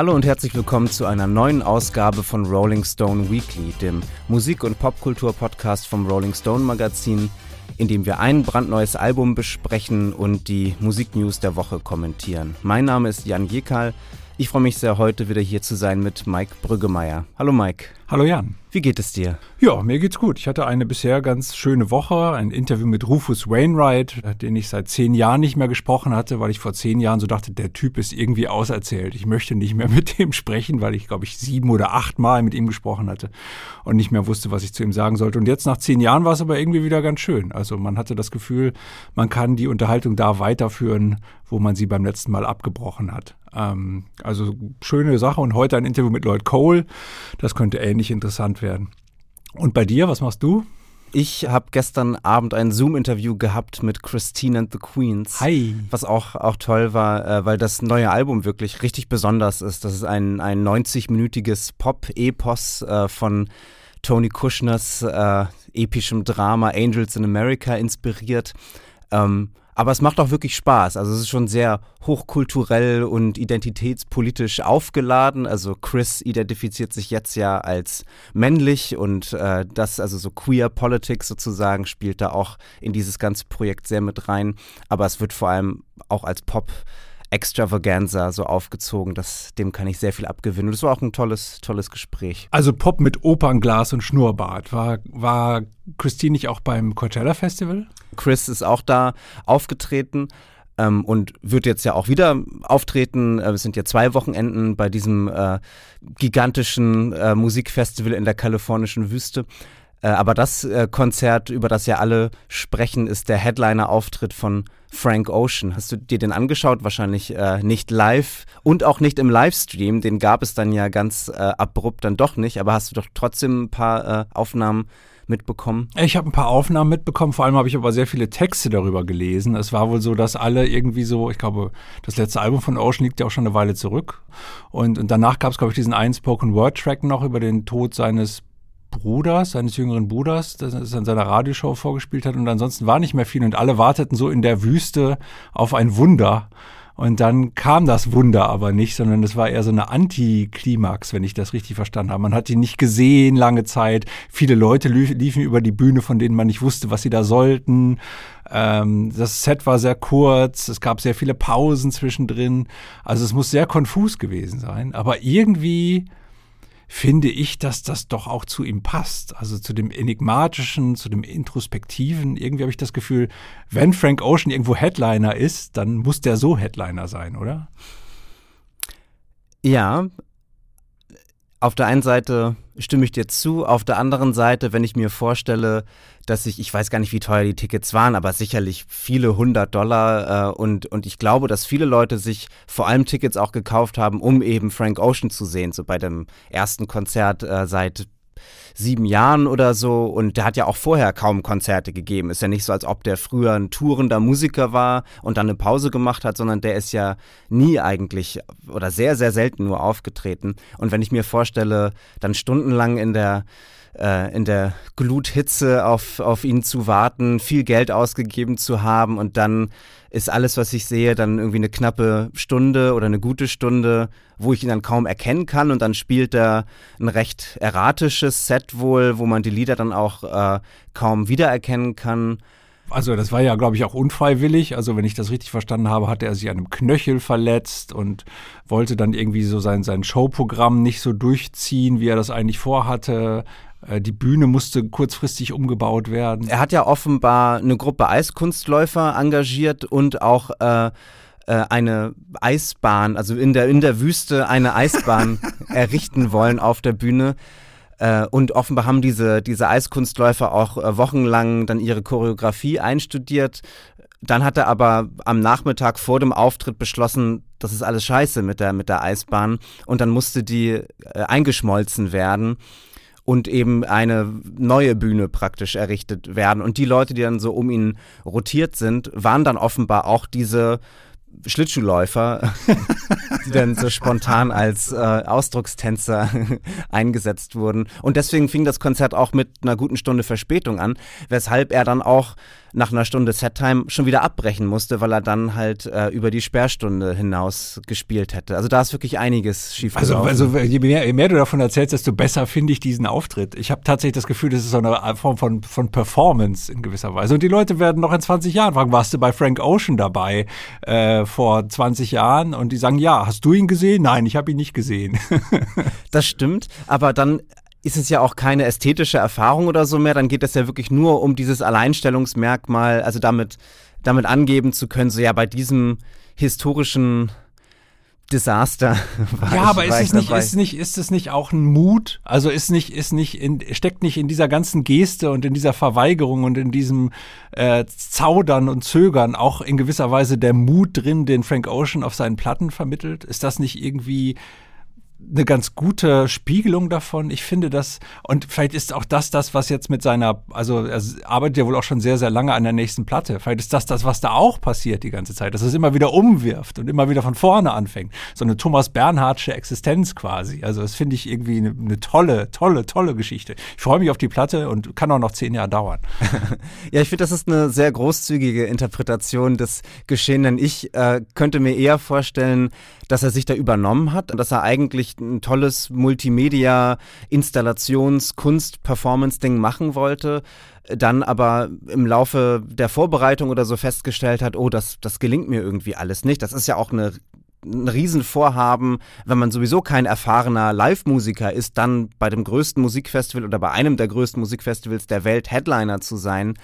Hallo und herzlich willkommen zu einer neuen Ausgabe von Rolling Stone Weekly, dem Musik- und Popkultur-Podcast vom Rolling Stone Magazin, in dem wir ein brandneues Album besprechen und die Musiknews der Woche kommentieren. Mein Name ist Jan Jekal. Ich freue mich sehr, heute wieder hier zu sein mit Mike Brüggemeier. Hallo Mike. Hallo Jan. Wie geht es dir? Ja, mir geht's gut. Ich hatte eine bisher ganz schöne Woche, ein Interview mit Rufus Wainwright, den ich seit zehn Jahren nicht mehr gesprochen hatte, weil ich vor zehn Jahren so dachte, der Typ ist irgendwie auserzählt. Ich möchte nicht mehr mit dem sprechen, weil ich, glaube ich, sieben oder acht Mal mit ihm gesprochen hatte und nicht mehr wusste, was ich zu ihm sagen sollte. Und jetzt nach zehn Jahren war es aber irgendwie wieder ganz schön. Also man hatte das Gefühl, man kann die Unterhaltung da weiterführen, wo man sie beim letzten Mal abgebrochen hat. Ähm, also schöne Sache. Und heute ein Interview mit Lloyd Cole. Das könnte ähnlich interessant werden. Und bei dir, was machst du? Ich habe gestern Abend ein Zoom-Interview gehabt mit Christine and the Queens. Hi. Was auch, auch toll war, äh, weil das neue Album wirklich richtig besonders ist. Das ist ein, ein 90-minütiges Pop-Epos äh, von Tony Kushners äh, epischem Drama Angels in America inspiriert. Ähm, aber es macht auch wirklich Spaß. Also es ist schon sehr hochkulturell und identitätspolitisch aufgeladen. Also Chris identifiziert sich jetzt ja als männlich und äh, das, also so Queer Politics sozusagen, spielt da auch in dieses ganze Projekt sehr mit rein. Aber es wird vor allem auch als Pop Extravaganza so aufgezogen. Das, dem kann ich sehr viel abgewinnen. Und das war auch ein tolles, tolles Gespräch. Also Pop mit Opernglas und Schnurrbart. War, war Christine nicht auch beim Coachella Festival? Chris ist auch da aufgetreten ähm, und wird jetzt ja auch wieder auftreten. Äh, es sind ja zwei Wochenenden bei diesem äh, gigantischen äh, Musikfestival in der kalifornischen Wüste. Äh, aber das äh, Konzert, über das ja alle sprechen, ist der Headliner-Auftritt von Frank Ocean. Hast du dir den angeschaut? Wahrscheinlich äh, nicht live und auch nicht im Livestream. Den gab es dann ja ganz äh, abrupt dann doch nicht. Aber hast du doch trotzdem ein paar äh, Aufnahmen mitbekommen? Ich habe ein paar Aufnahmen mitbekommen, vor allem habe ich aber sehr viele Texte darüber gelesen. Es war wohl so, dass alle irgendwie so, ich glaube, das letzte Album von Ocean liegt ja auch schon eine Weile zurück. Und, und danach gab es, glaube ich, diesen einen Spoken Word Track noch über den Tod seines Bruders, seines jüngeren Bruders, das er in seiner Radioshow vorgespielt hat. Und ansonsten war nicht mehr viel und alle warteten so in der Wüste auf ein Wunder. Und dann kam das Wunder aber nicht, sondern es war eher so eine Antiklimax, wenn ich das richtig verstanden habe. Man hat ihn nicht gesehen lange Zeit. Viele Leute liefen über die Bühne, von denen man nicht wusste, was sie da sollten. Ähm, das Set war sehr kurz. Es gab sehr viele Pausen zwischendrin. Also es muss sehr konfus gewesen sein. Aber irgendwie finde ich, dass das doch auch zu ihm passt. Also zu dem Enigmatischen, zu dem Introspektiven. Irgendwie habe ich das Gefühl, wenn Frank Ocean irgendwo Headliner ist, dann muss der so Headliner sein, oder? Ja, auf der einen Seite stimme ich dir zu, auf der anderen Seite, wenn ich mir vorstelle, dass ich, ich weiß gar nicht, wie teuer die Tickets waren, aber sicherlich viele hundert Dollar äh, und, und ich glaube, dass viele Leute sich vor allem Tickets auch gekauft haben, um eben Frank Ocean zu sehen, so bei dem ersten Konzert äh, seit sieben Jahren oder so. Und der hat ja auch vorher kaum Konzerte gegeben. Ist ja nicht so, als ob der früher ein tourender Musiker war und dann eine Pause gemacht hat, sondern der ist ja nie eigentlich oder sehr, sehr selten nur aufgetreten. Und wenn ich mir vorstelle, dann stundenlang in der äh, in der Gluthitze auf, auf ihn zu warten, viel Geld ausgegeben zu haben und dann ist alles, was ich sehe, dann irgendwie eine knappe Stunde oder eine gute Stunde, wo ich ihn dann kaum erkennen kann und dann spielt er ein recht erratisches Set wohl, wo man die Lieder dann auch äh, kaum wiedererkennen kann. Also das war ja, glaube ich, auch unfreiwillig. Also wenn ich das richtig verstanden habe, hatte er sich an einem Knöchel verletzt und wollte dann irgendwie so sein, sein Showprogramm nicht so durchziehen, wie er das eigentlich vorhatte. Äh, die Bühne musste kurzfristig umgebaut werden. Er hat ja offenbar eine Gruppe Eiskunstläufer engagiert und auch äh, äh eine Eisbahn, also in der, in der Wüste eine Eisbahn errichten wollen auf der Bühne. Äh, und offenbar haben diese, diese Eiskunstläufer auch wochenlang dann ihre Choreografie einstudiert. Dann hat er aber am Nachmittag vor dem Auftritt beschlossen, das ist alles scheiße mit der, mit der Eisbahn. Und dann musste die äh, eingeschmolzen werden und eben eine neue Bühne praktisch errichtet werden. Und die Leute, die dann so um ihn rotiert sind, waren dann offenbar auch diese Schlittschuhläufer, die dann so spontan als äh, Ausdruckstänzer eingesetzt wurden. Und deswegen fing das Konzert auch mit einer guten Stunde Verspätung an, weshalb er dann auch nach einer Stunde Settime schon wieder abbrechen musste, weil er dann halt äh, über die Sperrstunde hinaus gespielt hätte. Also da ist wirklich einiges schief also, also je mehr, je mehr du davon erzählst, desto besser finde ich diesen Auftritt. Ich habe tatsächlich das Gefühl, das ist so eine Form von, von Performance in gewisser Weise. Und die Leute werden noch in 20 Jahren fragen, warst du bei Frank Ocean dabei äh, vor 20 Jahren? Und die sagen, ja, hast du ihn gesehen? Nein, ich habe ihn nicht gesehen. das stimmt, aber dann ist es ja auch keine ästhetische Erfahrung oder so mehr, dann geht es ja wirklich nur um dieses Alleinstellungsmerkmal, also damit, damit angeben zu können, so ja, bei diesem historischen Desaster. ja, aber ist es nicht, ist nicht, ist es nicht auch ein Mut? Also ist nicht, ist nicht in, steckt nicht in dieser ganzen Geste und in dieser Verweigerung und in diesem äh, Zaudern und Zögern auch in gewisser Weise der Mut drin, den Frank Ocean auf seinen Platten vermittelt? Ist das nicht irgendwie eine ganz gute Spiegelung davon. Ich finde das, und vielleicht ist auch das das, was jetzt mit seiner, also er arbeitet ja wohl auch schon sehr, sehr lange an der nächsten Platte. Vielleicht ist das das, was da auch passiert die ganze Zeit, dass es immer wieder umwirft und immer wieder von vorne anfängt. So eine Thomas Bernhardsche Existenz quasi. Also das finde ich irgendwie eine, eine, tolle, tolle, tolle Geschichte. Ich freue mich auf die Platte und kann auch noch zehn Jahre dauern. ja, ich finde, das ist eine sehr großzügige Interpretation des Geschehenen. Ich äh, könnte mir eher vorstellen, dass er sich da übernommen hat und dass er eigentlich ein tolles Multimedia, Installations-, Kunst-, Performance-Ding machen wollte, dann aber im Laufe der Vorbereitung oder so festgestellt hat, oh, das, das gelingt mir irgendwie alles nicht. Das ist ja auch eine ein Riesenvorhaben, wenn man sowieso kein erfahrener Live-Musiker ist, dann bei dem größten Musikfestival oder bei einem der größten Musikfestivals der Welt Headliner zu sein.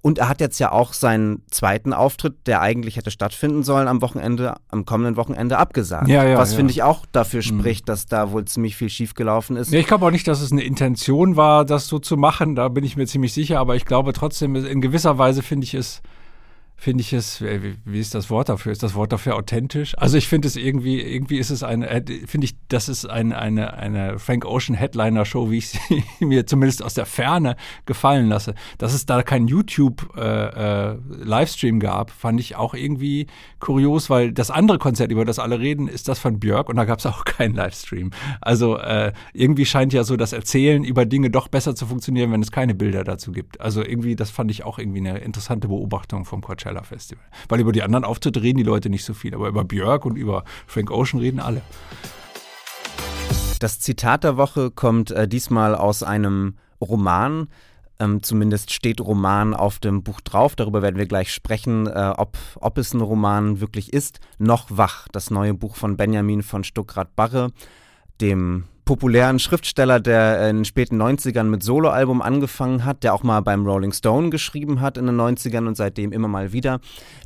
Und er hat jetzt ja auch seinen zweiten Auftritt, der eigentlich hätte stattfinden sollen, am Wochenende, am kommenden Wochenende abgesagt. Ja, ja, was ja. finde ich auch dafür mhm. spricht, mhm. dass da wohl ziemlich viel schiefgelaufen ist. Ich glaube auch nicht, dass es eine Intention war, das so zu machen. Da bin ich mir ziemlich sicher. Aber ich glaube trotzdem, in gewisser Weise finde ich es finde ich es, wie ist das Wort dafür? Ist das Wort dafür authentisch? Also ich finde es irgendwie, irgendwie ist es eine, äh, finde ich, das ist ein, eine, eine Frank Ocean Headliner Show, wie ich sie mir zumindest aus der Ferne gefallen lasse. Dass es da keinen YouTube äh, äh, Livestream gab, fand ich auch irgendwie kurios, weil das andere Konzert, über das alle reden, ist das von Björk und da gab es auch keinen Livestream. Also äh, irgendwie scheint ja so das Erzählen über Dinge doch besser zu funktionieren, wenn es keine Bilder dazu gibt. Also irgendwie, das fand ich auch irgendwie eine interessante Beobachtung vom Coachella. Coachella Festival. Weil über die anderen Auftritte reden die Leute nicht so viel, aber über Björk und über Frank Ocean reden alle. Das Zitat der Woche kommt äh, diesmal aus einem Roman. Ähm, zumindest steht Roman auf dem Buch drauf. Darüber werden wir gleich sprechen, äh, ob, ob es ein Roman wirklich ist. Noch wach, das neue Buch von Benjamin von Stuckrad-Barre, dem populären Schriftsteller, der in den späten 90ern mit Soloalbum angefangen hat, der auch mal beim Rolling Stone geschrieben hat in den 90ern und seitdem immer mal wieder,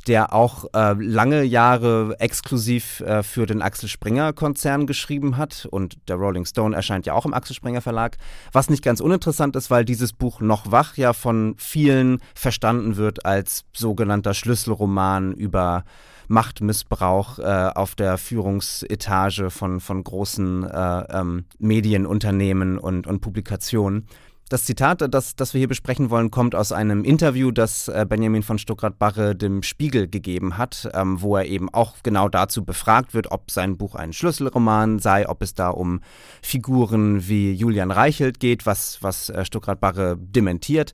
der auch äh, lange Jahre exklusiv äh, für den Axel Springer Konzern geschrieben hat. Und der Rolling Stone erscheint ja auch im Axel Springer Verlag, was nicht ganz uninteressant ist, weil dieses Buch Noch wach ja von vielen verstanden wird als sogenannter Schlüsselroman über Machtmissbrauch äh, auf der Führungsetage von, von großen äh, ähm, Medienunternehmen und, und Publikationen. Das Zitat, das, das wir hier besprechen wollen, kommt aus einem Interview, das äh, Benjamin von Stuckrad-Barre dem Spiegel gegeben hat, ähm, wo er eben auch genau dazu befragt wird, ob sein Buch ein Schlüsselroman sei, ob es da um Figuren wie Julian Reichelt geht, was, was äh, Stuckrad-Barre dementiert.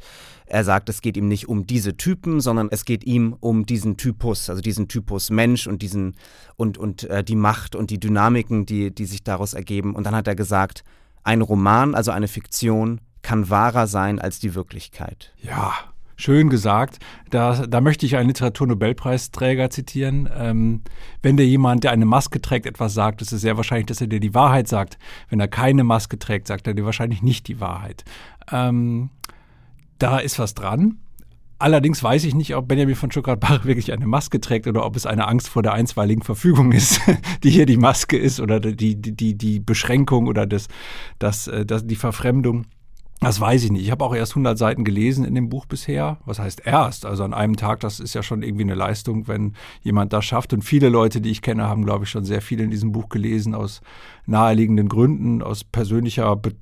Er sagt, es geht ihm nicht um diese Typen, sondern es geht ihm um diesen Typus, also diesen Typus Mensch und diesen und, und äh, die Macht und die Dynamiken, die, die sich daraus ergeben. Und dann hat er gesagt, ein Roman, also eine Fiktion, kann wahrer sein als die Wirklichkeit. Ja, schön gesagt. Da, da möchte ich einen Literaturnobelpreisträger zitieren. Ähm, wenn dir jemand, der eine Maske trägt, etwas sagt, ist es sehr wahrscheinlich, dass er dir die Wahrheit sagt. Wenn er keine Maske trägt, sagt er dir wahrscheinlich nicht die Wahrheit. Ähm, da ist was dran. Allerdings weiß ich nicht, ob Benjamin von Stuttgart-Bach wirklich eine Maske trägt oder ob es eine Angst vor der einstweiligen Verfügung ist, die hier die Maske ist oder die, die, die, Beschränkung oder das, das, äh, das, die Verfremdung. Das weiß ich nicht. Ich habe auch erst 100 Seiten gelesen in dem Buch bisher. Was heißt erst? Also an einem Tag, das ist ja schon irgendwie eine Leistung, wenn jemand das schafft. Und viele Leute, die ich kenne, haben, glaube ich, schon sehr viel in diesem Buch gelesen aus naheliegenden Gründen, aus persönlicher Be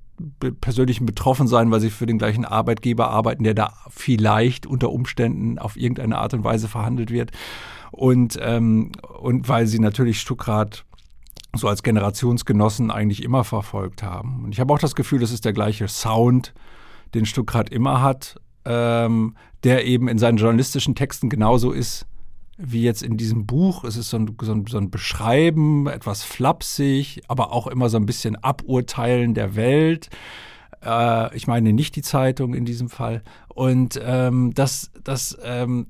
persönlichen Betroffensein, weil sie für den gleichen Arbeitgeber arbeiten, der da vielleicht unter Umständen auf irgendeine Art und Weise verhandelt wird. Und, ähm, und weil sie natürlich Stuckrad so als Generationsgenossen eigentlich immer verfolgt haben. Und ich habe auch das Gefühl, das ist der gleiche Sound, den Stuckrad immer hat. ähm, der eben in seinen journalistischen Texten genauso ist wie jetzt in diesem Buch. Es ist so ein, so ein, so ein Beschreiben, etwas flapsig, aber auch immer so ein bisschen Aburteilen der Welt. Äh, ich meine nicht die Zeitung in diesem Fall. Und ähm, das, das, ähm,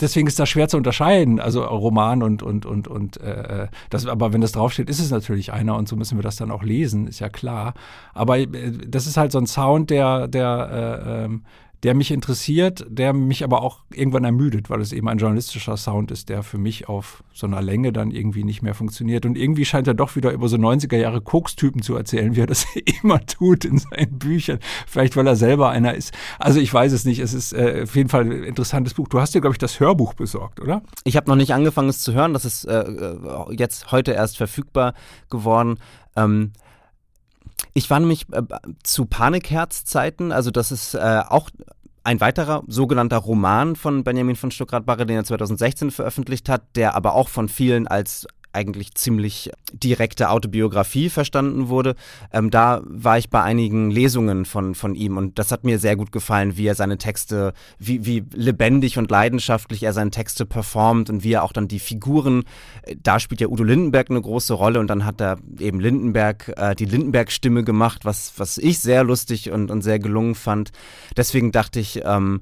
deswegen ist das schwer zu unterscheiden, also Roman und und und und äh, das. Aber wenn das draufsteht, ist es natürlich einer und so müssen wir das dann auch lesen, ist ja klar. Aber äh, das ist halt so ein Sound, der der äh, ähm, der mich interessiert, der mich aber auch irgendwann ermüdet, weil es eben ein journalistischer Sound ist, der für mich auf so einer Länge dann irgendwie nicht mehr funktioniert. Und irgendwie scheint er doch wieder über so 90er Jahre Koks-Typen zu erzählen, wie er das immer tut in seinen Büchern. Vielleicht, weil er selber einer ist. Also ich weiß es nicht. Es ist äh, auf jeden Fall ein interessantes Buch. Du hast dir, glaube ich, das Hörbuch besorgt, oder? Ich habe noch nicht angefangen, es zu hören. Das ist äh, äh jetzt heute erst verfügbar geworden. Ähm, ich war nämlich äh, zu Panikherz-Zeiten, also das ist äh, auch ein weiterer sogenannter Roman von Benjamin von Stuckrad-Barre, den er 2016 veröffentlicht hat, der aber auch von vielen als eigentlich ziemlich direkte Autobiografie verstanden wurde. Ähm, da war ich bei einigen Lesungen von, von ihm und das hat mir sehr gut gefallen, wie er seine Texte, wie, wie lebendig und leidenschaftlich er seine Texte performt und wie er auch dann die Figuren, äh, da spielt ja Udo Lindenberg eine große Rolle und dann hat er eben Lindenberg, äh, die Lindenberg-Stimme gemacht, was, was ich sehr lustig und, und sehr gelungen fand. Deswegen dachte ich, ähm,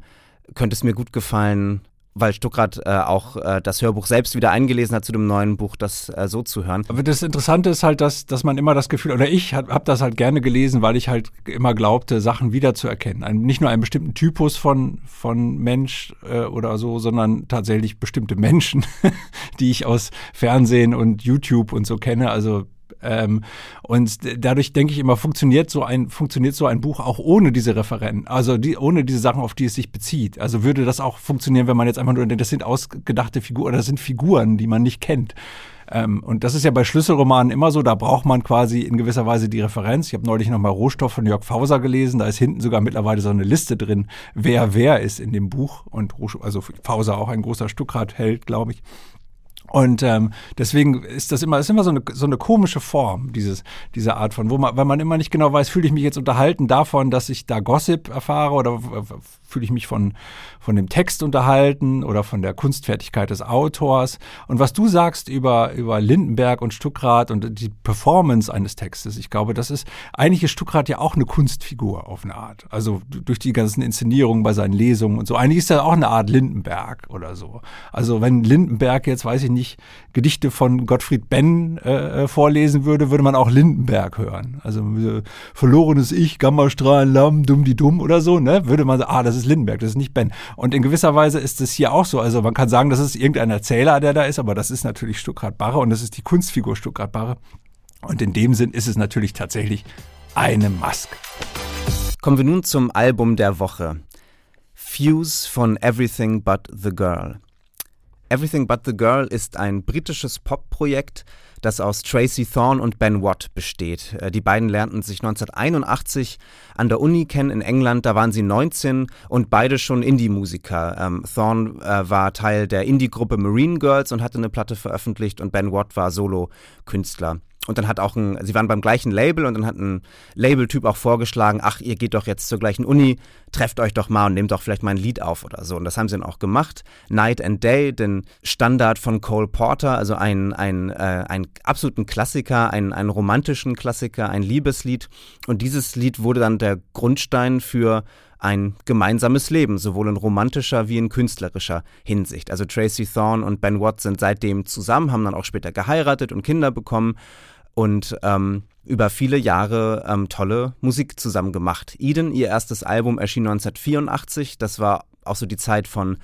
könnte es mir gut gefallen, weil Stuckrad äh, auch äh, das Hörbuch selbst wieder eingelesen hat zu dem neuen Buch, das äh, so zu hören. Aber das Interessante ist halt, dass, dass man immer das Gefühl, oder ich habe hab das halt gerne gelesen, weil ich halt immer glaubte, Sachen wiederzuerkennen. Ein, nicht nur einen bestimmten Typus von, von Mensch äh, oder so, sondern tatsächlich bestimmte Menschen, die ich aus Fernsehen und YouTube und so kenne. Also ähm, und dadurch denke ich immer, funktioniert so ein, funktioniert so ein Buch auch ohne diese Referenten, also die, ohne diese Sachen, auf die es sich bezieht. Also würde das auch funktionieren, wenn man jetzt einfach nur denkt, das sind ausgedachte Figuren, oder das sind Figuren, die man nicht kennt. Ähm, und das ist ja bei Schlüsselromanen immer so, da braucht man quasi in gewisser Weise die Referenz. Ich habe neulich nochmal Rohstoff von Jörg Fauser gelesen, da ist hinten sogar mittlerweile so eine Liste drin, wer wer ist in dem Buch. Und also Fauser auch ein großer Stuckrad-Held, glaube ich. Und ähm, deswegen ist das immer, ist immer so eine, so eine komische Form, dieses, diese Art von, wo man, weil man immer nicht genau weiß, fühle ich mich jetzt unterhalten davon, dass ich da Gossip erfahre oder fühle ich mich von, von dem Text unterhalten oder von der Kunstfertigkeit des Autors. Und was du sagst über, über Lindenberg und Stuckrad und die Performance eines Textes, ich glaube, das ist, eigentlich ist Stuckrad ja auch eine Kunstfigur auf eine Art. Also durch die ganzen Inszenierungen bei seinen Lesungen und so. Eigentlich ist er auch eine Art Lindenberg oder so. Also wenn Lindenberg jetzt, weiß ich nicht, Gedichte von Gottfried Benn äh, äh vorlesen würde, würde man auch Lindenberg hören. Also äh, verlorenes Ich, Gammastrahlen, Lamm, dumm die dumm oder so, ne? Würde man sagen, ah, das ist Lindenberg, das ist nicht Ben. Und in gewisser Weise ist es hier auch so. Also man kann sagen, das ist irgendein Erzähler, der da ist, aber das ist natürlich Stuckrad Barre und das ist die Kunstfigur Stuckrad Barre. Und in dem Sinn ist es natürlich tatsächlich eine Maske. Kommen wir nun zum Album der Woche. Fuse von Everything But the Girl. Everything But the Girl ist ein britisches Pop-Projekt, das aus Tracy Thorne und Ben Watt besteht. Äh, die beiden lernten sich 1981 an der Uni kennen in England, da waren sie 19 und beide schon Indie-Musiker. Ähm, Thorne äh, war Teil der Indie-Gruppe Marine Girls und hatte eine Platte veröffentlicht und Ben Watt war Solo-Künstler. Und dann hat auch ein, sie waren beim gleichen Label und dann hat ein Labeltyp auch vorgeschlagen, ach, ihr geht doch jetzt zur gleichen Uni, trefft euch doch mal und nehmt doch vielleicht mal ein Lied auf oder so. Und das haben sie dann auch gemacht. Night and Day, den Standard von Cole Porter, also ein, ein, äh, ein absoluten Klassiker, ein, einen romantischen Klassiker, ein Liebeslied. Und dieses Lied wurde dann der Grundstein für ein gemeinsames Leben, sowohl in romantischer wie in künstlerischer Hinsicht. Also Tracy Thorne und Ben Watt sind seitdem zusammen, haben dann auch später geheiratet und Kinder bekommen und ähm, über viele Jahre ähm, tolle Musik zusammen gemacht. Eden, ihr erstes Album, erschien 1984. Das war auch so die Zeit von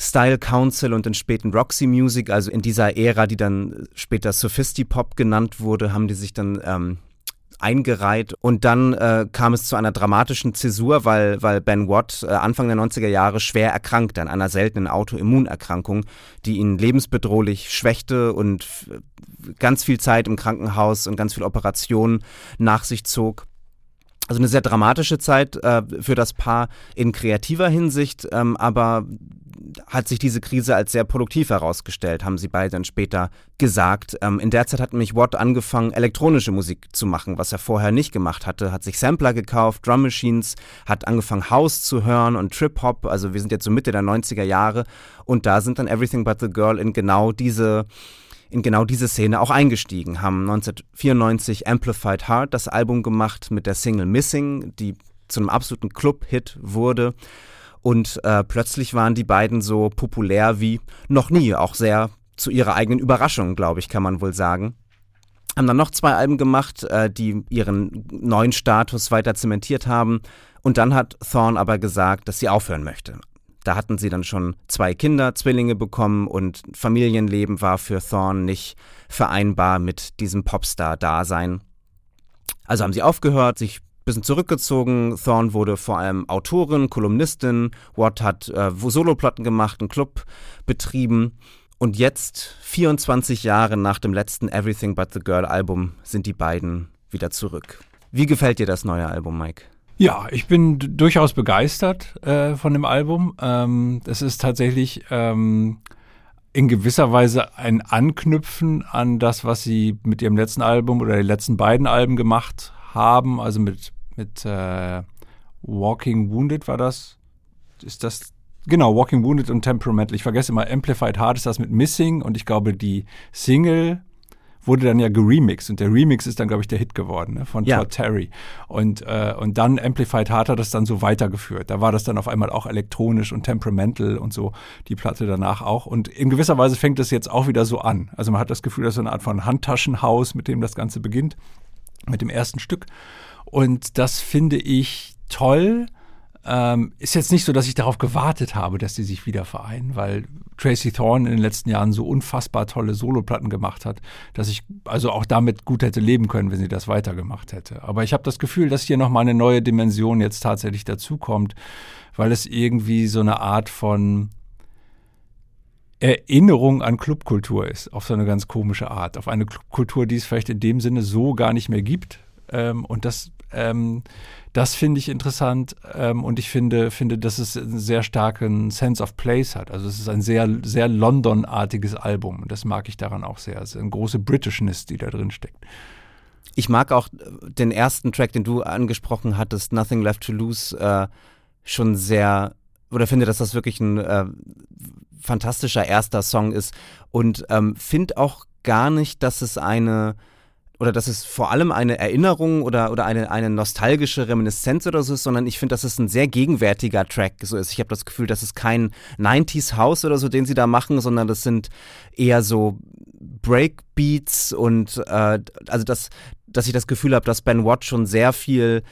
Style Council und den späten Roxy Music, also in dieser Ära, die dann später Sophisti-Pop genannt wurde, haben die sich dann ähm, eingereiht. Und dann äh, kam es zu einer dramatischen Zäsur, weil, weil Ben Watt äh, Anfang der 90er Jahre schwer erkrankte an einer seltenen Autoimmunerkrankung, die ihn lebensbedrohlich schwächte und ganz viel Zeit im Krankenhaus und ganz viel Operationen nach sich zog. Also eine sehr dramatische Zeit äh, für das Paar in kreativer Hinsicht, ähm, aber hat sich diese Krise als sehr produktiv herausgestellt, haben sie beide dann später gesagt. Ähm, in der Zeit hat nämlich Watt angefangen, elektronische Musik zu machen, was er vorher nicht gemacht hatte, hat sich Sampler gekauft, Drum Machines, hat angefangen House zu hören und Trip Hop, also wir sind jetzt so Mitte der 90er Jahre und da sind dann Everything But the Girl in genau diese in genau diese Szene auch eingestiegen, haben 1994 Amplified Heart das Album gemacht mit der Single Missing, die zu einem absoluten Club-Hit wurde. Und äh, plötzlich waren die beiden so populär wie noch nie, auch sehr zu ihrer eigenen Überraschung, glaube ich, kann man wohl sagen. Haben dann noch zwei Alben gemacht, äh, die ihren neuen Status weiter zementiert haben. Und dann hat Thorne aber gesagt, dass sie aufhören möchte. Da hatten sie dann schon zwei Kinder, Zwillinge bekommen und Familienleben war für Thorne nicht vereinbar mit diesem Popstar-Dasein. Also haben sie aufgehört, sich bisschen zurückgezogen. Thorne wurde vor allem Autorin, Kolumnistin. Watt hat äh, Soloplatten gemacht, einen Club betrieben. Und jetzt, 24 Jahre nach dem letzten Everything But the Girl Album, sind die beiden wieder zurück. Wie gefällt dir das neue Album, Mike? Ja, ich bin durchaus begeistert äh, von dem Album. Ähm, es ist tatsächlich ähm, in gewisser Weise ein Anknüpfen an das, was sie mit ihrem letzten Album oder die letzten beiden Alben gemacht haben. Also mit, mit äh, Walking Wounded war das. Ist das Genau, Walking Wounded und Temperamental. Ich vergesse immer, Amplified Heart ist das mit Missing und ich glaube, die Single wurde dann ja geremixed und der Remix ist dann, glaube ich, der Hit geworden ne, von ja. Todd Terry. Und, äh, und dann Amplified Heart hat das dann so weitergeführt. Da war das dann auf einmal auch elektronisch und temperamental und so, die Platte danach auch. Und in gewisser Weise fängt es jetzt auch wieder so an. Also man hat das Gefühl, das ist so eine Art von Handtaschenhaus, mit dem das Ganze beginnt, mit dem ersten Stück. Und das finde ich toll ähm, ist jetzt nicht so, dass ich darauf gewartet habe, dass sie sich wieder vereinen, weil Tracy Thorne in den letzten Jahren so unfassbar tolle Soloplatten gemacht hat, dass ich also auch damit gut hätte leben können, wenn sie das weitergemacht hätte. Aber ich habe das Gefühl, dass hier nochmal eine neue Dimension jetzt tatsächlich dazukommt, weil es irgendwie so eine Art von Erinnerung an Clubkultur ist, auf so eine ganz komische Art. Auf eine Clubkultur, die es vielleicht in dem Sinne so gar nicht mehr gibt. Ähm, und das ähm, das finde ich interessant ähm, und ich finde, finde, dass es einen sehr starken Sense of Place hat. Also es ist ein sehr, sehr London-artiges Album und das mag ich daran auch sehr. Es ist eine große Britishness, die da drin steckt. Ich mag auch den ersten Track, den du angesprochen hattest, Nothing Left to Lose, äh, schon sehr, oder finde, dass das wirklich ein äh, fantastischer erster Song ist und ähm, finde auch gar nicht, dass es eine oder dass es vor allem eine Erinnerung oder, oder eine, eine nostalgische Reminiszenz oder so ist, sondern ich finde, dass es ein sehr gegenwärtiger Track so ist. Ich habe das Gefühl, dass es kein 90s House oder so, den sie da machen, sondern das sind eher so Breakbeats und äh, also dass, dass ich das Gefühl habe, dass Ben Watt schon sehr viel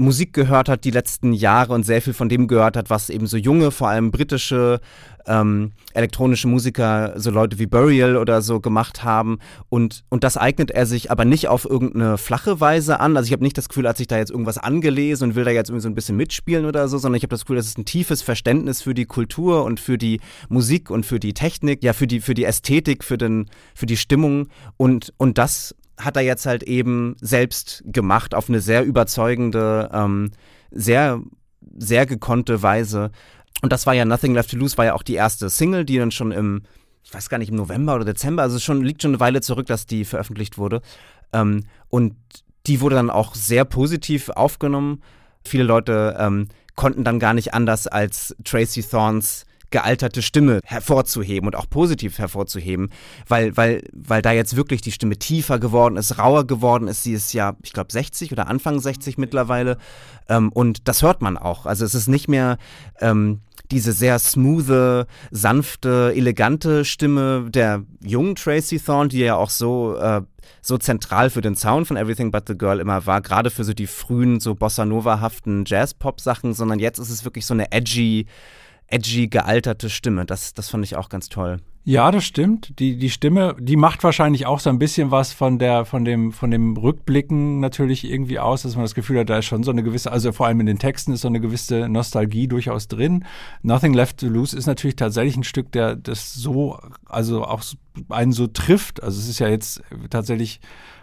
Musik gehört hat die letzten Jahre und sehr viel von dem gehört hat, was eben so junge, vor allem britische ähm, elektronische Musiker, so Leute wie Burial oder so gemacht haben. Und, und das eignet er sich aber nicht auf irgendeine flache Weise an. Also ich habe nicht das Gefühl, als ich da jetzt irgendwas angelesen und will da jetzt irgendwie so ein bisschen mitspielen oder so, sondern ich habe das Gefühl, das ist ein tiefes Verständnis für die Kultur und für die Musik und für die Technik, ja, für die, für die Ästhetik, für, den, für die Stimmung. Und, und das hat er jetzt halt eben selbst gemacht auf eine sehr überzeugende, ähm, sehr, sehr gekonnte Weise. Und das war ja Nothing Left to Lose, war ja auch die erste Single, die dann schon im, ich weiß gar nicht, im November oder Dezember, also schon liegt schon eine Weile zurück, dass die veröffentlicht wurde. Ähm, und die wurde dann auch sehr positiv aufgenommen. Viele Leute ähm, konnten dann gar nicht anders als Tracy Thorns gealterte Stimme hervorzuheben und auch positiv hervorzuheben, weil, weil, weil da jetzt wirklich die Stimme tiefer geworden ist, rauer geworden ist. Sie ist ja, ich glaube, 60 oder Anfang 60 mittlerweile. Ähm, und das hört man auch. Also es ist nicht mehr ähm, diese sehr smoothe, sanfte, elegante Stimme der jungen Tracy Thorne, die ja auch so, äh, so zentral für den Sound von Everything But the Girl immer war, gerade für so die frühen, so Bossa Nova-haften Jazz-Pop-Sachen, sondern jetzt ist es wirklich so eine edgy, edgy, gealterte Stimme. Das, das fand ich auch ganz toll. Ja, das stimmt. Die, die Stimme, die macht wahrscheinlich auch so ein bisschen was von der, von dem, von dem Rückblicken natürlich irgendwie aus, dass man das Gefühl hat, da ist schon so eine gewisse, also vor allem in den Texten ist so eine gewisse Nostalgie durchaus drin. Nothing Left to Lose ist natürlich tatsächlich ein Stück, der das so, also auch einen so trifft. Also es ist ja jetzt tatsächlich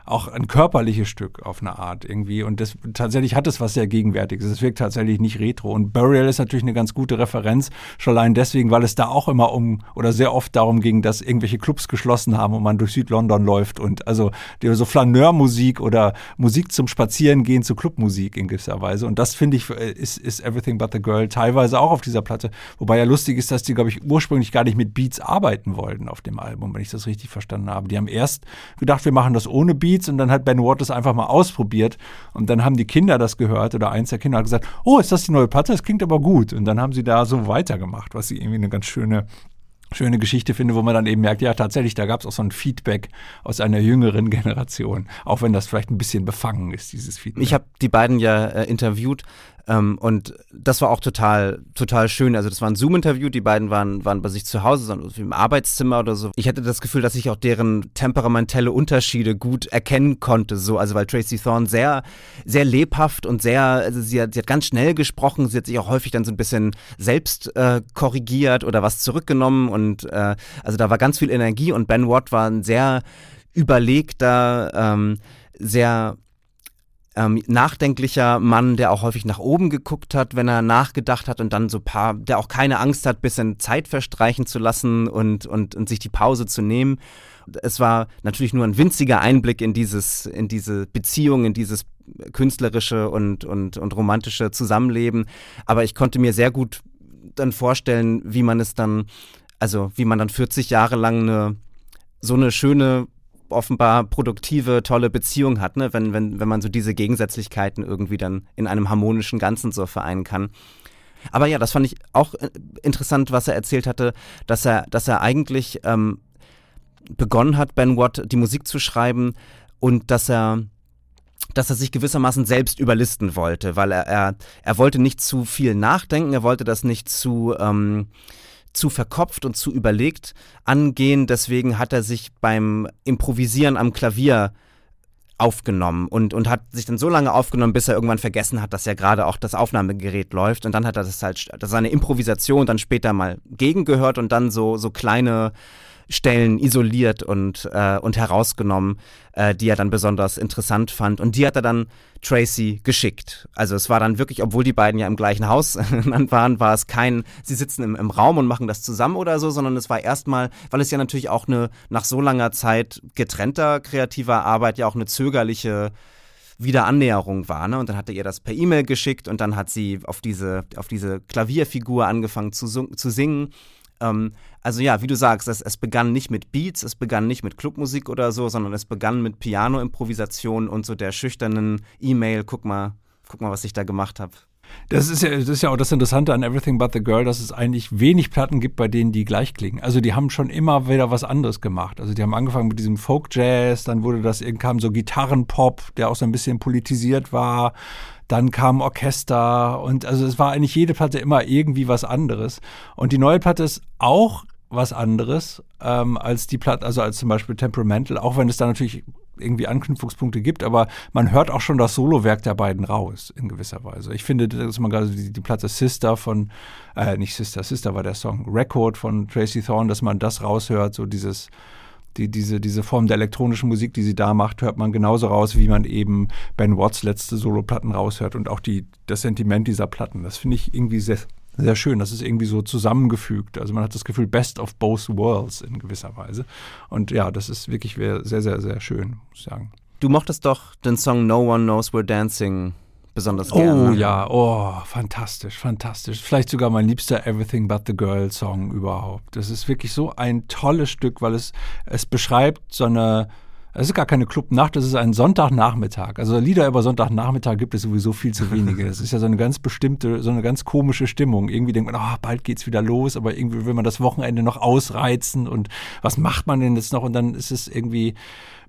auch ein körperliches Stück auf eine Art irgendwie. Und das tatsächlich hat es was sehr Gegenwärtiges. Es wirkt tatsächlich nicht retro. Und Burial ist natürlich eine ganz gute Referenz, schon allein deswegen, weil es da auch immer um oder sehr oft darum ging, dass irgendwelche Clubs geschlossen haben und man durch Südlondon läuft und also so Flaneurmusik oder Musik zum Spazierengehen zu Clubmusik in gewisser Weise. Und das finde ich äh, ist, ist Everything But the Girl teilweise auch auf dieser Platte. Wobei ja lustig ist, dass die, glaube ich, ursprünglich gar nicht mit Beats arbeiten wollten auf dem Album, wenn ich das richtig verstanden habe. Die haben erst gedacht, wir machen das ohne Beats und dann hat Ben Waters einfach mal ausprobiert und dann haben die Kinder das gehört oder eins der Kinder hat gesagt, oh, ist das die neue Platte? Das klingt aber gut. Und dann haben sie da so weitergemacht, was sie irgendwie eine ganz schöne schöne Geschichte finde, wo man dann eben merkt, ja, tatsächlich, da gab es auch so ein Feedback aus einer jüngeren Generation, auch wenn das vielleicht ein bisschen befangen ist, dieses Feedback. Ich habe die beiden ja äh, interviewt ähm, und das war auch total, total schön. Also das war ein Zoom-Interview, die beiden waren, waren bei sich zu Hause, sondern im Arbeitszimmer oder so. Ich hatte das Gefühl, dass ich auch deren temperamentelle Unterschiede gut erkennen konnte. So, also weil Tracy Thorn sehr, sehr lebhaft und sehr, also sie hat, sie hat ganz schnell gesprochen, sie hat sich auch häufig dann so ein bisschen selbst äh, korrigiert oder was zurückgenommen und äh, also da war ganz viel Energie und Ben Watt war ein sehr überlegter, ähm, sehr ähm, nachdenklicher Mann, der auch häufig nach oben geguckt hat, wenn er nachgedacht hat und dann so paar, der auch keine Angst hat, bisschen Zeit verstreichen zu lassen und, und, und sich die Pause zu nehmen. Es war natürlich nur ein winziger Einblick in dieses, in diese Beziehung, in dieses künstlerische und, und, und romantische Zusammenleben. Aber ich konnte mir sehr gut dann vorstellen, wie man es dann, also wie man dann 40 Jahre lang eine, so eine schöne offenbar produktive, tolle Beziehung hat, ne? wenn, wenn, wenn man so diese Gegensätzlichkeiten irgendwie dann in einem harmonischen Ganzen so vereinen kann. Aber ja, das fand ich auch äh, interessant, was er erzählt hatte, dass er, dass er eigentlich ähm, begonnen hat, Ben Watt die Musik zu schreiben und dass er dass er sich gewissermaßen selbst überlisten wollte, weil er, er, er wollte nicht zu viel nachdenken, er wollte das nicht zu, ähm, zu verkopft und zu überlegt angehen. Deswegen hat er sich beim Improvisieren am Klavier aufgenommen und, und hat sich dann so lange aufgenommen, bis er irgendwann vergessen hat, dass ja gerade auch das Aufnahmegerät läuft. Und dann hat er das halt, seine Improvisation dann später mal gegengehört und dann so, so kleine Stellen isoliert und, äh, und herausgenommen, äh, die er dann besonders interessant fand. Und die hat er dann Tracy geschickt. Also es war dann wirklich, obwohl die beiden ja im gleichen Haus waren, war es kein, sie sitzen im, im Raum und machen das zusammen oder so, sondern es war erstmal, weil es ja natürlich auch eine nach so langer Zeit getrennter kreativer Arbeit ja auch eine zögerliche Wiederannäherung war. Ne? Und dann hat er ihr das per E-Mail geschickt und dann hat sie auf diese, auf diese Klavierfigur angefangen zu, zu singen. Ähm, also ja, wie du sagst, es, es, begann nicht mit Beats, es begann nicht mit Clubmusik oder so, sondern es begann mit Piano-Improvisation und so der schüchternen E-Mail, guck mal, guck mal, was ich da gemacht habe. Das ist, ja, das ist ja auch das Interessante an Everything But the Girl, dass es eigentlich wenig Platten gibt, bei denen die gleich klingen. Also die haben schon immer wieder was anderes gemacht. Also die haben angefangen mit diesem Folk Jazz, dann wurde das, kam so Gitarrenpop, der auch so ein bisschen politisiert war. Dann kam Orchester und also es war eigentlich jede Platte immer irgendwie was anderes. Und die neue Platte ist auch was anderes ähm, als die Platte, also als zum Beispiel Temperamental, auch wenn es da natürlich irgendwie Anknüpfungspunkte gibt, aber man hört auch schon das Solowerk der beiden raus, in gewisser Weise. Ich finde, dass man gerade die, die Platte Sister von, äh, nicht Sister, Sister war der Song, Record von Tracy Thorn, dass man das raushört, so dieses die, diese, diese Form der elektronischen Musik, die sie da macht, hört man genauso raus, wie man eben Ben Watts letzte Soloplatten raushört und auch die, das Sentiment dieser Platten. Das finde ich irgendwie sehr, sehr schön. Das ist irgendwie so zusammengefügt. Also man hat das Gefühl, best of both worlds in gewisser Weise. Und ja, das ist wirklich sehr, sehr, sehr schön, muss ich sagen. Du mochtest doch den Song No One Knows We're Dancing besonders oh, gerne. Oh ja, oh, fantastisch, fantastisch. Vielleicht sogar mein liebster Everything But the Girl Song überhaupt. Das ist wirklich so ein tolles Stück, weil es, es beschreibt so eine, es ist gar keine Clubnacht, es ist ein Sonntagnachmittag. Also Lieder über Sonntagnachmittag gibt es sowieso viel zu wenige. Es ist ja so eine ganz bestimmte, so eine ganz komische Stimmung. Irgendwie denkt man, oh, bald geht's wieder los, aber irgendwie will man das Wochenende noch ausreizen und was macht man denn jetzt noch? Und dann ist es irgendwie,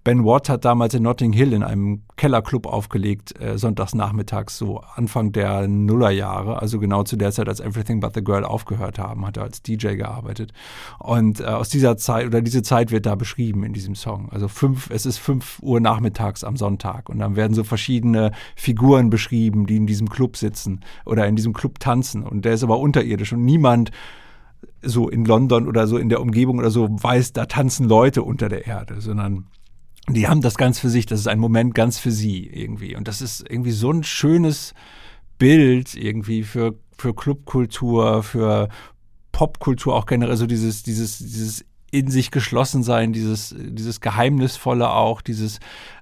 Ben Watt hat damals in Notting Hill in einem Kellerclub aufgelegt, äh, sonntags nachmittags, so Anfang der Nullerjahre, also genau zu der Zeit, als Everything But the Girl aufgehört haben, hat er als DJ gearbeitet. Und äh, aus dieser Zeit, oder diese Zeit wird da beschrieben in diesem Song. Also fünf, es ist fünf Uhr nachmittags am Sonntag und dann werden so verschiedene Figuren beschrieben, die in diesem Club sitzen oder in diesem Club tanzen. Und der ist aber unterirdisch und niemand so in London oder so in der Umgebung oder so weiß, da tanzen Leute unter der Erde, sondern die haben das ganz für sich, das ist ein Moment ganz für sie irgendwie. Und das ist irgendwie so ein schönes Bild irgendwie für, für Clubkultur, für Popkultur auch generell, so dieses, dieses, dieses in sich geschlossen sein, dieses, dieses Geheimnisvolle auch, dieses,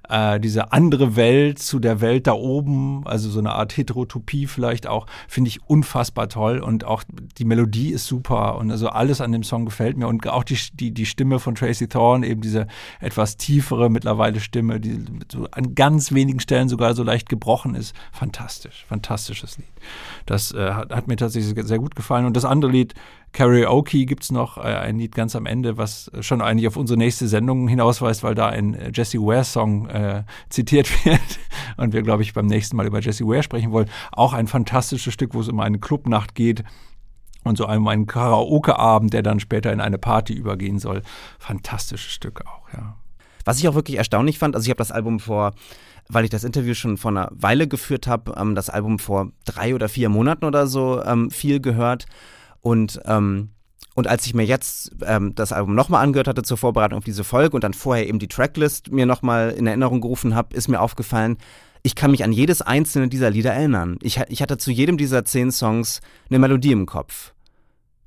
äh, diese andere Welt zu der Welt da oben, also so eine Art Heterotopie vielleicht auch, finde ich unfassbar toll und auch die Melodie ist super und also alles an dem Song gefällt mir und auch die, die, die Stimme von Tracy Thorn, eben diese etwas tiefere mittlerweile Stimme, die so an ganz wenigen Stellen sogar so leicht gebrochen ist, fantastisch, fantastisches Lied. Das äh, hat, hat mir tatsächlich sehr gut gefallen und das andere Lied, Karaoke gibt es noch äh, ein Lied ganz am Ende, was schon eigentlich auf unsere nächste Sendung hinausweist, weil da ein äh, Jesse Ware Song äh, zitiert wird und wir, glaube ich, beim nächsten Mal über Jesse Ware sprechen wollen. Auch ein fantastisches Stück, wo es um eine Clubnacht geht und so einem einen Karaoke-Abend, der dann später in eine Party übergehen soll. Fantastisches Stück auch, ja. Was ich auch wirklich erstaunlich fand, also ich habe das Album vor weil ich das Interview schon vor einer Weile geführt habe, ähm, das Album vor drei oder vier Monaten oder so ähm, viel gehört. Und ähm, und als ich mir jetzt ähm, das Album nochmal angehört hatte zur Vorbereitung auf diese Folge und dann vorher eben die Tracklist mir nochmal in Erinnerung gerufen habe, ist mir aufgefallen, ich kann mich an jedes einzelne dieser Lieder erinnern. Ich, ich hatte zu jedem dieser zehn Songs eine Melodie im Kopf.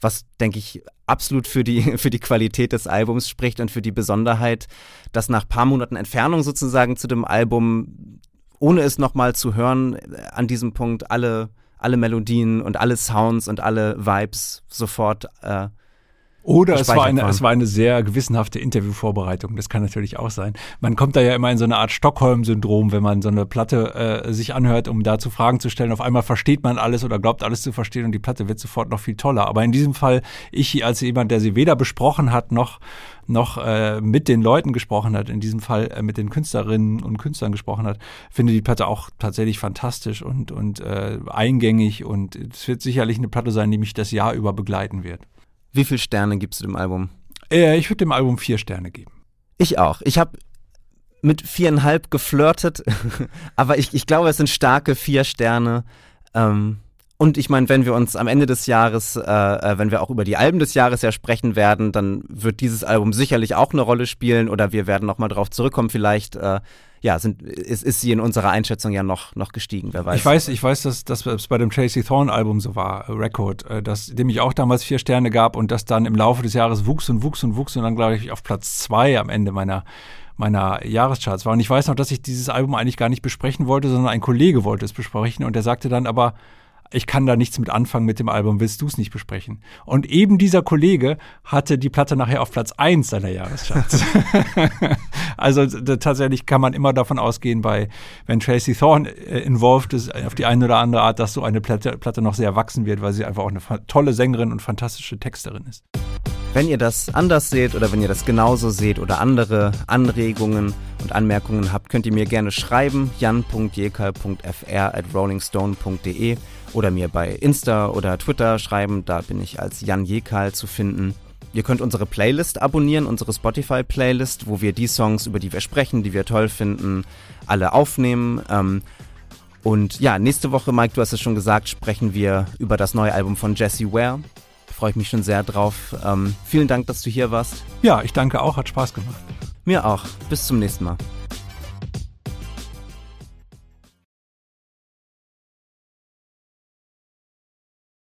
Was, denke ich, absolut für die, für die Qualität des Albums spricht und für die Besonderheit, dass nach paar Monaten Entfernung sozusagen zu dem Album, ohne es nochmal zu hören, an diesem Punkt alle, alle Melodien und alle Sounds und alle Vibes sofort äh, oder es war, eine, es war eine sehr gewissenhafte Interviewvorbereitung. Das kann natürlich auch sein. Man kommt da ja immer in so eine Art Stockholm-Syndrom, wenn man so eine Platte äh, sich anhört, um dazu Fragen zu stellen. Auf einmal versteht man alles oder glaubt alles zu verstehen und die Platte wird sofort noch viel toller. Aber in diesem Fall, ich als jemand, der sie weder besprochen hat, noch noch äh, mit den Leuten gesprochen hat, in diesem Fall äh, mit den Künstlerinnen und Künstlern gesprochen hat, finde die Platte auch tatsächlich fantastisch und, und äh, eingängig und es wird sicherlich eine Platte sein, die mich das Jahr über begleiten wird. Wie viele Sterne gibst du dem Album? Äh, ich würde dem Album vier Sterne geben. Ich auch. Ich habe mit viereinhalb geflirtet, aber ich, ich glaube, es sind starke vier Sterne. Ähm, und ich meine, wenn wir uns am Ende des Jahres, äh, äh, wenn wir auch über die Alben des Jahres ja sprechen werden, dann wird dieses Album sicherlich auch eine Rolle spielen oder wir werden nochmal drauf zurückkommen. Vielleicht äh, ja, sind, ist, ist sie in unserer Einschätzung ja noch, noch gestiegen, wer weiß. Ich weiß, ich weiß, dass, dass es bei dem Tracy Thorn Album so war, äh, Record, äh, dass, dem ich auch damals vier Sterne gab und das dann im Laufe des Jahres wuchs und wuchs und wuchs und dann, glaube ich, auf Platz zwei am Ende meiner meiner Jahrescharts war. Und ich weiß noch, dass ich dieses Album eigentlich gar nicht besprechen wollte, sondern ein Kollege wollte es besprechen und der sagte dann aber, ich kann da nichts mit anfangen mit dem Album, willst du es nicht besprechen? Und eben dieser Kollege hatte die Platte nachher auf Platz 1 seiner Jahrescharts. also tatsächlich kann man immer davon ausgehen, bei, wenn Tracy Thorn äh, involved ist, auf die eine oder andere Art, dass so eine Platte, Platte noch sehr wachsen wird, weil sie einfach auch eine tolle Sängerin und fantastische Texterin ist. Wenn ihr das anders seht oder wenn ihr das genauso seht oder andere Anregungen und Anmerkungen habt, könnt ihr mir gerne schreiben, jan.jekal.fr at rollingstone.de oder mir bei Insta oder Twitter schreiben, da bin ich als Jan Jekal zu finden. Ihr könnt unsere Playlist abonnieren, unsere Spotify-Playlist, wo wir die Songs, über die wir sprechen, die wir toll finden, alle aufnehmen. Ähm, und ja, nächste Woche, Mike, du hast es schon gesagt, sprechen wir über das neue Album von Jesse Ware. Freue ich mich schon sehr drauf. Ähm, vielen Dank, dass du hier warst. Ja, ich danke auch, hat Spaß gemacht. Mir auch. Bis zum nächsten Mal.